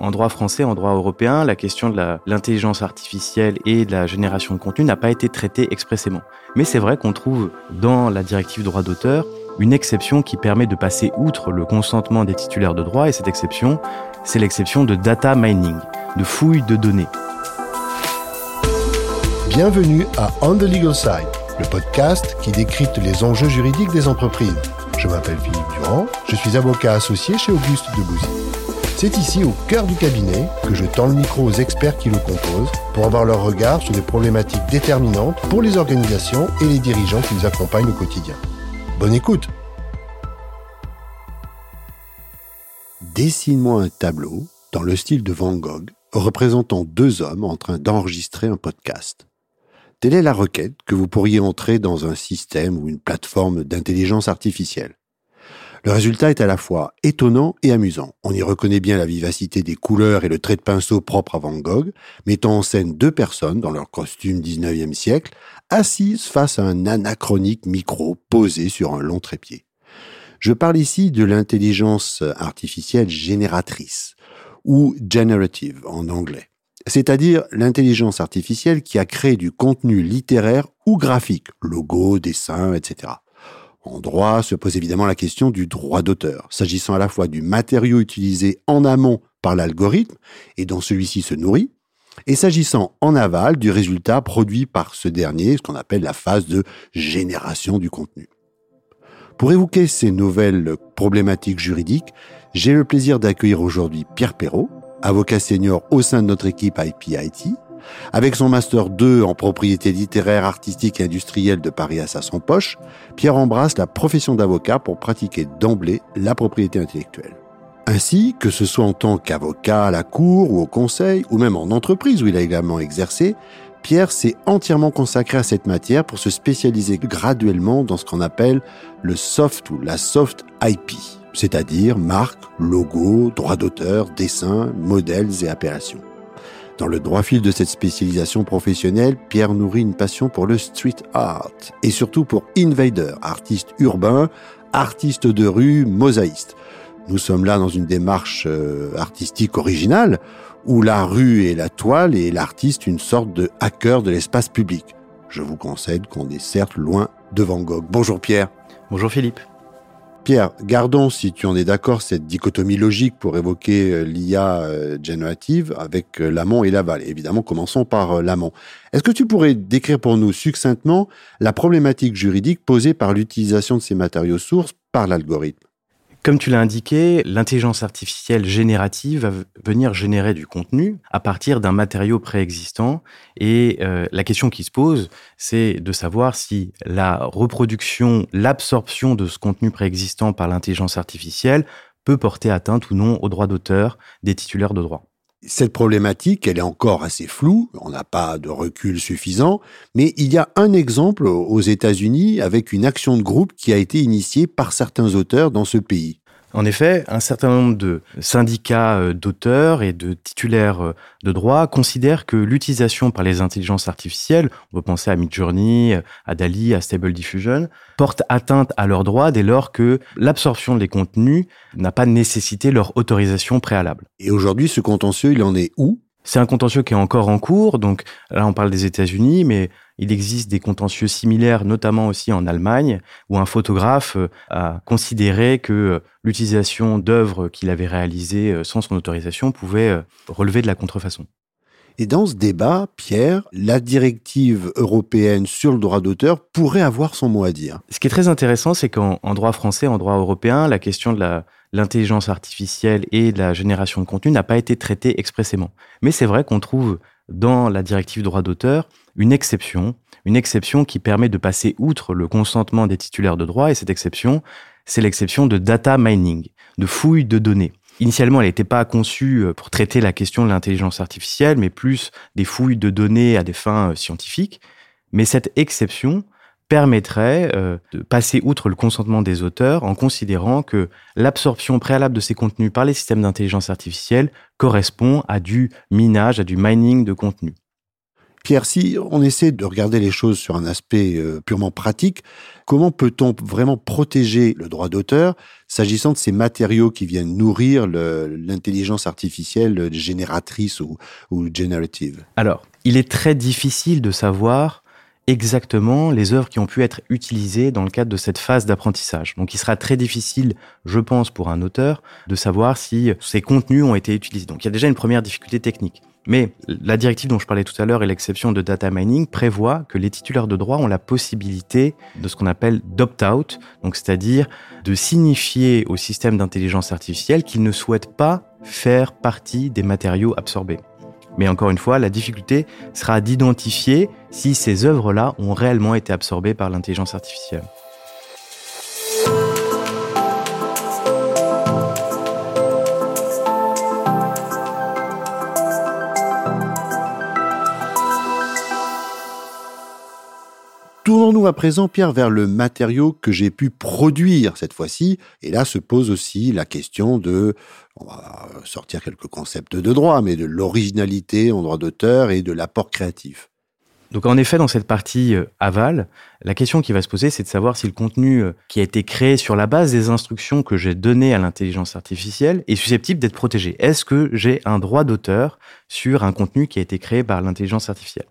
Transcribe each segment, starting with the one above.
En droit français, en droit européen, la question de l'intelligence artificielle et de la génération de contenu n'a pas été traitée expressément. Mais c'est vrai qu'on trouve dans la directive droit d'auteur une exception qui permet de passer outre le consentement des titulaires de droit, et cette exception, c'est l'exception de data mining, de fouille de données. Bienvenue à On the Legal Side, le podcast qui décrypte les enjeux juridiques des entreprises. Je m'appelle Philippe Durand, je suis avocat associé chez Auguste Debouzy. C'est ici, au cœur du cabinet, que je tends le micro aux experts qui le composent pour avoir leur regard sur des problématiques déterminantes pour les organisations et les dirigeants qui nous accompagnent au quotidien. Bonne écoute Dessine-moi un tableau, dans le style de Van Gogh, représentant deux hommes en train d'enregistrer un podcast. Telle est la requête que vous pourriez entrer dans un système ou une plateforme d'intelligence artificielle. Le résultat est à la fois étonnant et amusant. On y reconnaît bien la vivacité des couleurs et le trait de pinceau propre à Van Gogh, mettant en scène deux personnes dans leur costume 19e siècle, assises face à un anachronique micro posé sur un long trépied. Je parle ici de l'intelligence artificielle génératrice, ou generative en anglais, c'est-à-dire l'intelligence artificielle qui a créé du contenu littéraire ou graphique, logo, dessin, etc. En droit se pose évidemment la question du droit d'auteur, s'agissant à la fois du matériau utilisé en amont par l'algorithme et dont celui-ci se nourrit, et s'agissant en aval du résultat produit par ce dernier, ce qu'on appelle la phase de génération du contenu. Pour évoquer ces nouvelles problématiques juridiques, j'ai le plaisir d'accueillir aujourd'hui Pierre Perrault, avocat senior au sein de notre équipe IPIT, avec son master 2 en propriété littéraire, artistique et industrielle de Paris à son poche, Pierre embrasse la profession d'avocat pour pratiquer d'emblée la propriété intellectuelle. Ainsi, que ce soit en tant qu'avocat à la cour ou au conseil, ou même en entreprise où il a également exercé, Pierre s'est entièrement consacré à cette matière pour se spécialiser graduellement dans ce qu'on appelle le soft ou la soft IP, c'est-à-dire marque, logo, droit d'auteur, dessin, modèles et appellations. Dans le droit fil de cette spécialisation professionnelle, Pierre nourrit une passion pour le street art et surtout pour Invader, artiste urbain, artiste de rue, mosaïste. Nous sommes là dans une démarche euh, artistique originale où la rue est la toile et l'artiste une sorte de hacker de l'espace public. Je vous concède qu'on est certes loin de Van Gogh. Bonjour Pierre. Bonjour Philippe. Pierre, gardons, si tu en es d'accord, cette dichotomie logique pour évoquer euh, l'IA euh, générative avec euh, l'amont et l'aval. Évidemment, commençons par l'amont. Est-ce que tu pourrais décrire pour nous succinctement la problématique juridique posée par l'utilisation de ces matériaux sources par l'algorithme? Comme tu l'as indiqué, l'intelligence artificielle générative va venir générer du contenu à partir d'un matériau préexistant. Et euh, la question qui se pose, c'est de savoir si la reproduction, l'absorption de ce contenu préexistant par l'intelligence artificielle peut porter atteinte ou non aux droits d'auteur des titulaires de droit. Cette problématique, elle est encore assez floue, on n'a pas de recul suffisant, mais il y a un exemple aux États-Unis avec une action de groupe qui a été initiée par certains auteurs dans ce pays. En effet, un certain nombre de syndicats euh, d'auteurs et de titulaires euh, de droit considèrent que l'utilisation par les intelligences artificielles, on peut penser à Midjourney, euh, à Dali, à Stable Diffusion, porte atteinte à leurs droits dès lors que l'absorption des contenus n'a pas nécessité leur autorisation préalable. Et aujourd'hui, ce contentieux, il en est où? C'est un contentieux qui est encore en cours, donc là on parle des États-Unis, mais il existe des contentieux similaires, notamment aussi en Allemagne, où un photographe euh, a considéré que euh, l'utilisation d'œuvres qu'il avait réalisées euh, sans son autorisation pouvait relever de la contrefaçon. Et dans ce débat, Pierre, la directive européenne sur le droit d'auteur pourrait avoir son mot à dire. Ce qui est très intéressant, c'est qu'en droit français, en droit européen, la question de l'intelligence artificielle et la génération de contenu n'a pas été traitée expressément. Mais c'est vrai qu'on trouve dans la directive droit d'auteur une exception, une exception qui permet de passer outre le consentement des titulaires de droit, et cette exception, c'est l'exception de data mining, de fouille de données. Initialement, elle n'était pas conçue euh, pour traiter la question de l'intelligence artificielle, mais plus des fouilles de données à des fins euh, scientifiques. Mais cette exception permettrait euh, de passer outre le consentement des auteurs en considérant que l'absorption préalable de ces contenus par les systèmes d'intelligence artificielle correspond à du minage, à du mining de contenu. Pierre, si on essaie de regarder les choses sur un aspect euh, purement pratique, Comment peut-on vraiment protéger le droit d'auteur s'agissant de ces matériaux qui viennent nourrir l'intelligence artificielle génératrice ou, ou générative Alors, il est très difficile de savoir exactement les œuvres qui ont pu être utilisées dans le cadre de cette phase d'apprentissage. Donc il sera très difficile, je pense, pour un auteur de savoir si ces contenus ont été utilisés. Donc il y a déjà une première difficulté technique. Mais la directive dont je parlais tout à l'heure et l'exception de data mining prévoit que les titulaires de droit ont la possibilité de ce qu'on appelle d'opt-out, donc c'est-à-dire de signifier au système d'intelligence artificielle qu'ils ne souhaitent pas faire partie des matériaux absorbés. Mais encore une fois, la difficulté sera d'identifier si ces œuvres-là ont réellement été absorbées par l'intelligence artificielle. À présent, Pierre, vers le matériau que j'ai pu produire cette fois-ci. Et là se pose aussi la question de, on va sortir quelques concepts de droit, mais de l'originalité en droit d'auteur et de l'apport créatif. Donc en effet, dans cette partie euh, aval, la question qui va se poser, c'est de savoir si le contenu euh, qui a été créé sur la base des instructions que j'ai données à l'intelligence artificielle est susceptible d'être protégé. Est-ce que j'ai un droit d'auteur sur un contenu qui a été créé par l'intelligence artificielle?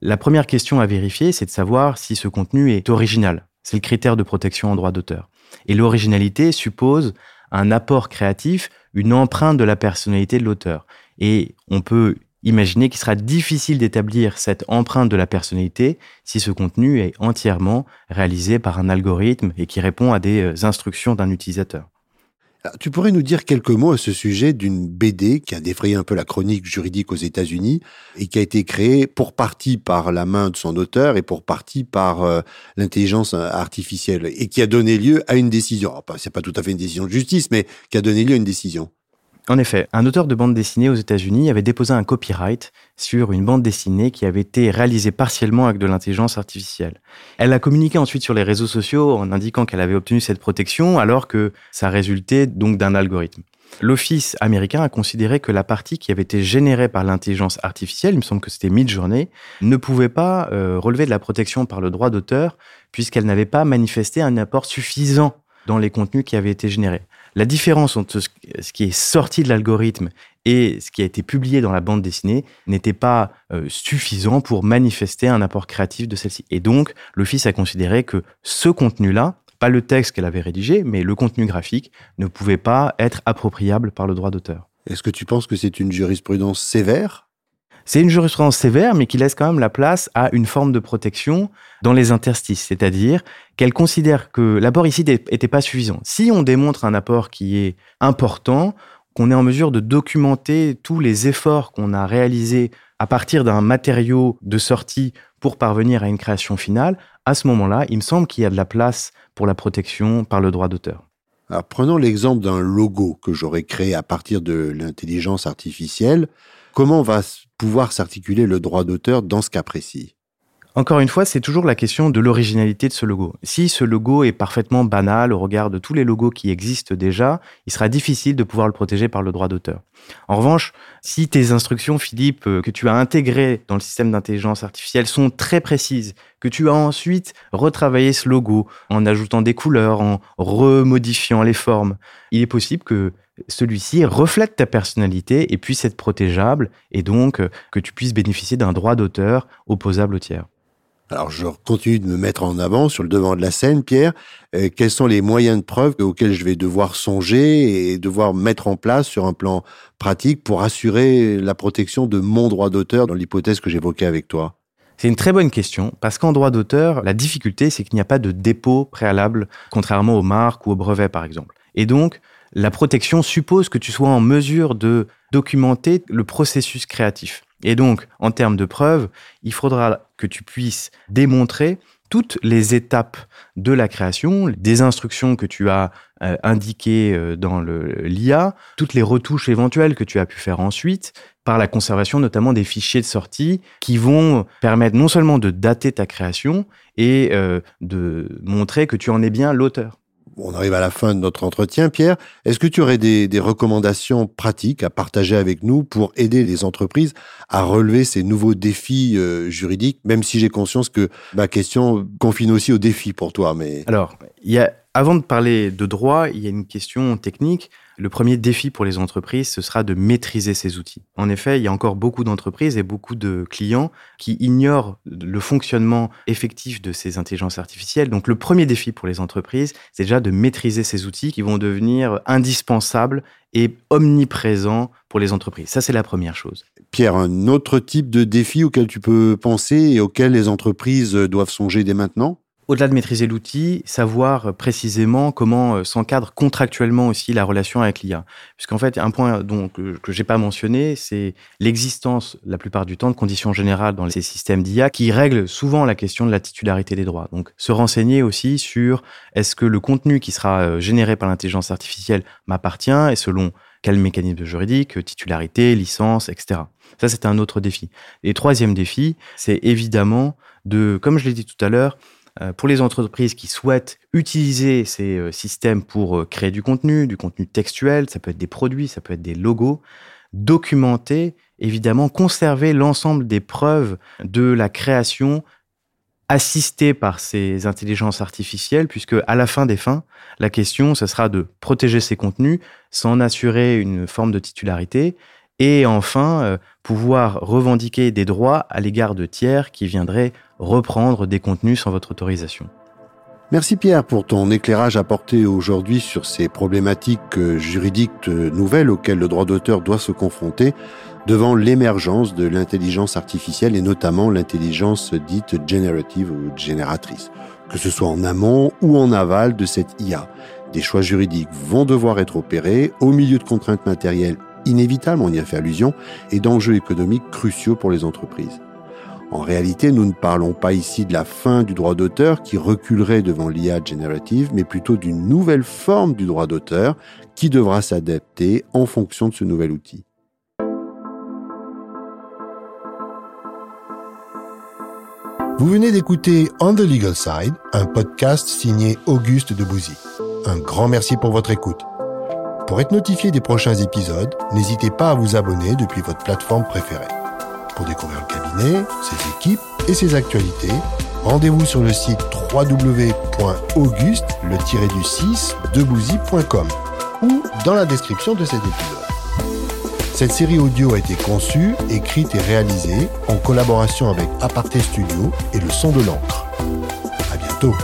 La première question à vérifier, c'est de savoir si ce contenu est original. C'est le critère de protection en droit d'auteur. Et l'originalité suppose un apport créatif, une empreinte de la personnalité de l'auteur. Et on peut imaginer qu'il sera difficile d'établir cette empreinte de la personnalité si ce contenu est entièrement réalisé par un algorithme et qui répond à des euh, instructions d'un utilisateur. Tu pourrais nous dire quelques mots à ce sujet d'une BD qui a défrayé un peu la chronique juridique aux États-Unis et qui a été créée pour partie par la main de son auteur et pour partie par euh, l'intelligence artificielle et qui a donné lieu à une décision. C'est pas tout à fait une décision de justice, mais qui a donné lieu à une décision. En effet, un auteur de bande dessinée aux États-Unis avait déposé un copyright sur une bande dessinée qui avait été réalisée partiellement avec de l'intelligence artificielle. Elle a communiqué ensuite sur les réseaux sociaux en indiquant qu'elle avait obtenu cette protection alors que ça résultait donc d'un algorithme. L'Office américain a considéré que la partie qui avait été générée par l'intelligence artificielle, il me semble que c'était Midjourney, ne pouvait pas euh, relever de la protection par le droit d'auteur puisqu'elle n'avait pas manifesté un apport suffisant dans les contenus qui avaient été générés. La différence entre ce qui est sorti de l'algorithme et ce qui a été publié dans la bande dessinée n'était pas euh, suffisant pour manifester un apport créatif de celle-ci. Et donc, l'Office a considéré que ce contenu-là, pas le texte qu'elle avait rédigé, mais le contenu graphique, ne pouvait pas être appropriable par le droit d'auteur. Est-ce que tu penses que c'est une jurisprudence sévère? C'est une jurisprudence sévère, mais qui laisse quand même la place à une forme de protection dans les interstices, c'est-à-dire qu'elle considère que l'apport ici n'était pas suffisant. Si on démontre un apport qui est important, qu'on est en mesure de documenter tous les efforts qu'on a réalisés à partir d'un matériau de sortie pour parvenir à une création finale, à ce moment-là, il me semble qu'il y a de la place pour la protection par le droit d'auteur. Alors, prenons l'exemple d'un logo que j'aurais créé à partir de l'intelligence artificielle. Comment va pouvoir s'articuler le droit d'auteur dans ce cas précis? Encore une fois, c'est toujours la question de l'originalité de ce logo. Si ce logo est parfaitement banal au regard de tous les logos qui existent déjà, il sera difficile de pouvoir le protéger par le droit d'auteur. En revanche, si tes instructions, Philippe, euh, que tu as intégrées dans le système d'intelligence artificielle sont très précises, que tu as ensuite retravaillé ce logo en ajoutant des couleurs, en remodifiant les formes, il est possible que celui-ci reflète ta personnalité et puisse être protégeable et donc euh, que tu puisses bénéficier d'un droit d'auteur opposable au tiers. Alors je continue de me mettre en avant sur le devant de la scène, Pierre. Euh, quels sont les moyens de preuve auxquels je vais devoir songer et devoir mettre en place sur un plan pratique pour assurer la protection de mon droit d'auteur dans l'hypothèse que j'évoquais avec toi? C'est une très bonne question, parce qu'en droit d'auteur, la difficulté, c'est qu'il n'y a pas de dépôt préalable, contrairement aux marques ou aux brevets, par exemple. Et donc, la protection suppose que tu sois en mesure de documenter le processus créatif. Et donc, en termes de preuves, il faudra que tu puisses démontrer toutes les étapes de la création, des instructions que tu as euh, indiquées euh, dans l'IA, toutes les retouches éventuelles que tu as pu faire ensuite, par la conservation notamment des fichiers de sortie qui vont permettre non seulement de dater ta création et euh, de montrer que tu en es bien l'auteur. On arrive à la fin de notre entretien. Pierre, est-ce que tu aurais des, recommandations pratiques à partager avec nous pour aider les entreprises à relever ces nouveaux défis euh, juridiques, même si j'ai conscience que ma question confine aussi aux défis pour toi. Mais... Alors, il y a, avant de parler de droit, il y a une question technique. Le premier défi pour les entreprises, ce sera de maîtriser ces outils. En effet, il y a encore beaucoup d'entreprises et beaucoup de clients qui ignorent le fonctionnement effectif de ces intelligences artificielles. Donc le premier défi pour les entreprises, c'est déjà de maîtriser ces outils qui vont devenir indispensables et omniprésents pour les entreprises. Ça, c'est la première chose. Pierre, un autre type de défi auquel tu peux penser et auquel les entreprises doivent songer dès maintenant? Au-delà de maîtriser l'outil, savoir précisément comment euh, s'encadre contractuellement aussi la relation avec l'IA. Puisqu'en fait, un point dont, que, je j'ai pas mentionné, c'est l'existence, la plupart du temps, de conditions générales dans ces systèmes d'IA qui règlent souvent la question de la titularité des droits. Donc, se renseigner aussi sur est-ce que le contenu qui sera euh, généré par l'intelligence artificielle m'appartient et selon quel mécanisme juridique, titularité, licence, etc. Ça, c'est un autre défi. Et troisième défi, c'est évidemment de, comme je l'ai dit tout à l'heure, euh, pour les entreprises qui souhaitent utiliser ces euh, systèmes pour euh, créer du contenu, du contenu textuel, ça peut être des produits, ça peut être des logos, documenter, évidemment, conserver l'ensemble des preuves de la création assistée par ces intelligences artificielles, puisque à la fin des fins, la question, ce sera de protéger ces contenus, s'en assurer une forme de titularité, et enfin, pouvoir revendiquer des droits à l'égard de tiers qui viendraient reprendre des contenus sans votre autorisation. Merci Pierre pour ton éclairage apporté aujourd'hui sur ces problématiques juridiques nouvelles auxquelles le droit d'auteur doit se confronter devant l'émergence de l'intelligence artificielle et notamment l'intelligence dite générative ou génératrice. Que ce soit en amont ou en aval de cette IA, des choix juridiques vont devoir être opérés au milieu de contraintes matérielles inévitables, on y a fait allusion, et d'enjeux économiques cruciaux pour les entreprises. En réalité, nous ne parlons pas ici de la fin du droit d'auteur qui reculerait devant l'IA générative, mais plutôt d'une nouvelle forme du droit d'auteur qui devra s'adapter en fonction de ce nouvel outil. Vous venez d'écouter On the Legal Side, un podcast signé Auguste de Bouzy. Un grand merci pour votre écoute. Pour être notifié des prochains épisodes, n'hésitez pas à vous abonner depuis votre plateforme préférée. Pour découvrir le cabinet, ses équipes et ses actualités, rendez-vous sur le site www.auguste le du 6 debouzy.com ou dans la description de cet épisode. Cette série audio a été conçue, écrite et réalisée en collaboration avec Aparté Studio et le son de l'encre. À bientôt.